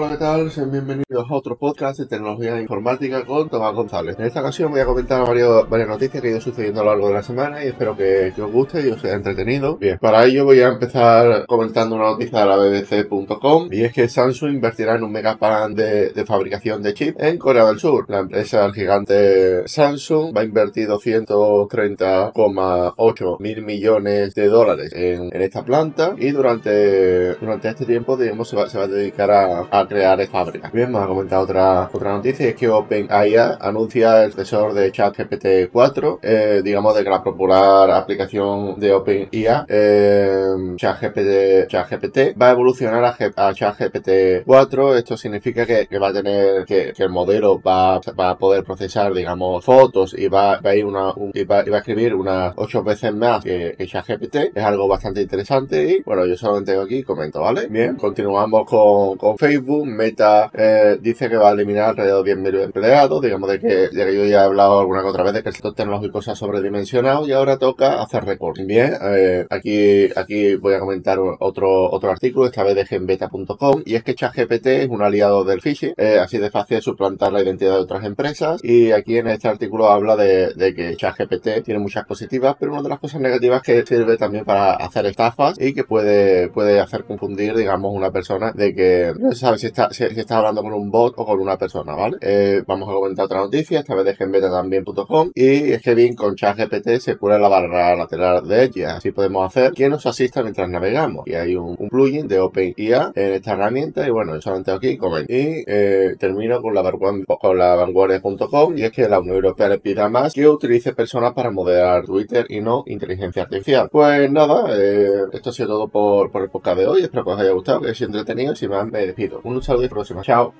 Hola, ¿qué tal? Sean bienvenidos a otro podcast de tecnología informática con Tomás González. En esta ocasión voy a comentar varios, varias noticias que han ido sucediendo a lo largo de la semana y espero que, que os guste y os sea entretenido. Bien, para ello voy a empezar comentando una noticia de la BBC.com y es que Samsung invertirá en un megaplan de, de fabricación de chips en Corea del Sur. La empresa gigante Samsung va a invertir 230,8 mil millones de dólares en, en, esta planta y durante, durante este tiempo, digamos, se va, se va a dedicar a, a crear fábricas. Bien, me ha comentado otra, otra noticia, es que OpenAI anuncia el sucesor de ChatGPT 4, eh, digamos de que la popular aplicación de OpenAI, eh, ChatGPT, ChatGPT, va a evolucionar a, ChatGPT 4. Esto significa que, va a tener, que, el modelo va, va a poder procesar, digamos, fotos y va, va a ir una, un, y, va, y va, a escribir unas 8 veces más que, que ChatGPT. Es algo bastante interesante y, bueno, yo solamente tengo aquí comento, ¿vale? Bien, continuamos con, con Facebook. Meta eh, dice que va a eliminar alrededor de 10.000 empleados. Digamos de que, de que, yo ya he hablado alguna que otra vez de que el sector tecnológico se ha sobredimensionado y ahora toca hacer recortes. Bien, eh, aquí, aquí voy a comentar otro, otro artículo, esta vez de genbeta.com, y es que ChatGPT es un aliado del phishing, eh, así de fácil suplantar la identidad de otras empresas. Y aquí en este artículo habla de, de que ChatGPT tiene muchas positivas, pero una de las cosas negativas que sirve también para hacer estafas y que puede, puede hacer confundir, digamos, una persona de que no se sabe si está, si, está hablando con un bot o con una persona, ¿vale? Eh, vamos a comentar otra noticia, esta vez de genbeta también.com, y es que bien con ChatGPT se cura la barra lateral de ella. Así podemos hacer que nos asista mientras navegamos. Y hay un, plugin de OpenIA en esta herramienta, y bueno, yo solamente aquí comento. Y eh, termino con la, con la vanguardia.com, y es que la Unión Europea le pida más que utilice personas para moderar Twitter y no inteligencia artificial. Pues nada, eh, esto ha sido todo por, por el podcast de hoy. Espero que os haya gustado, que os haya entretenido. Si más, me despido. Un saludo y próxima. Chao.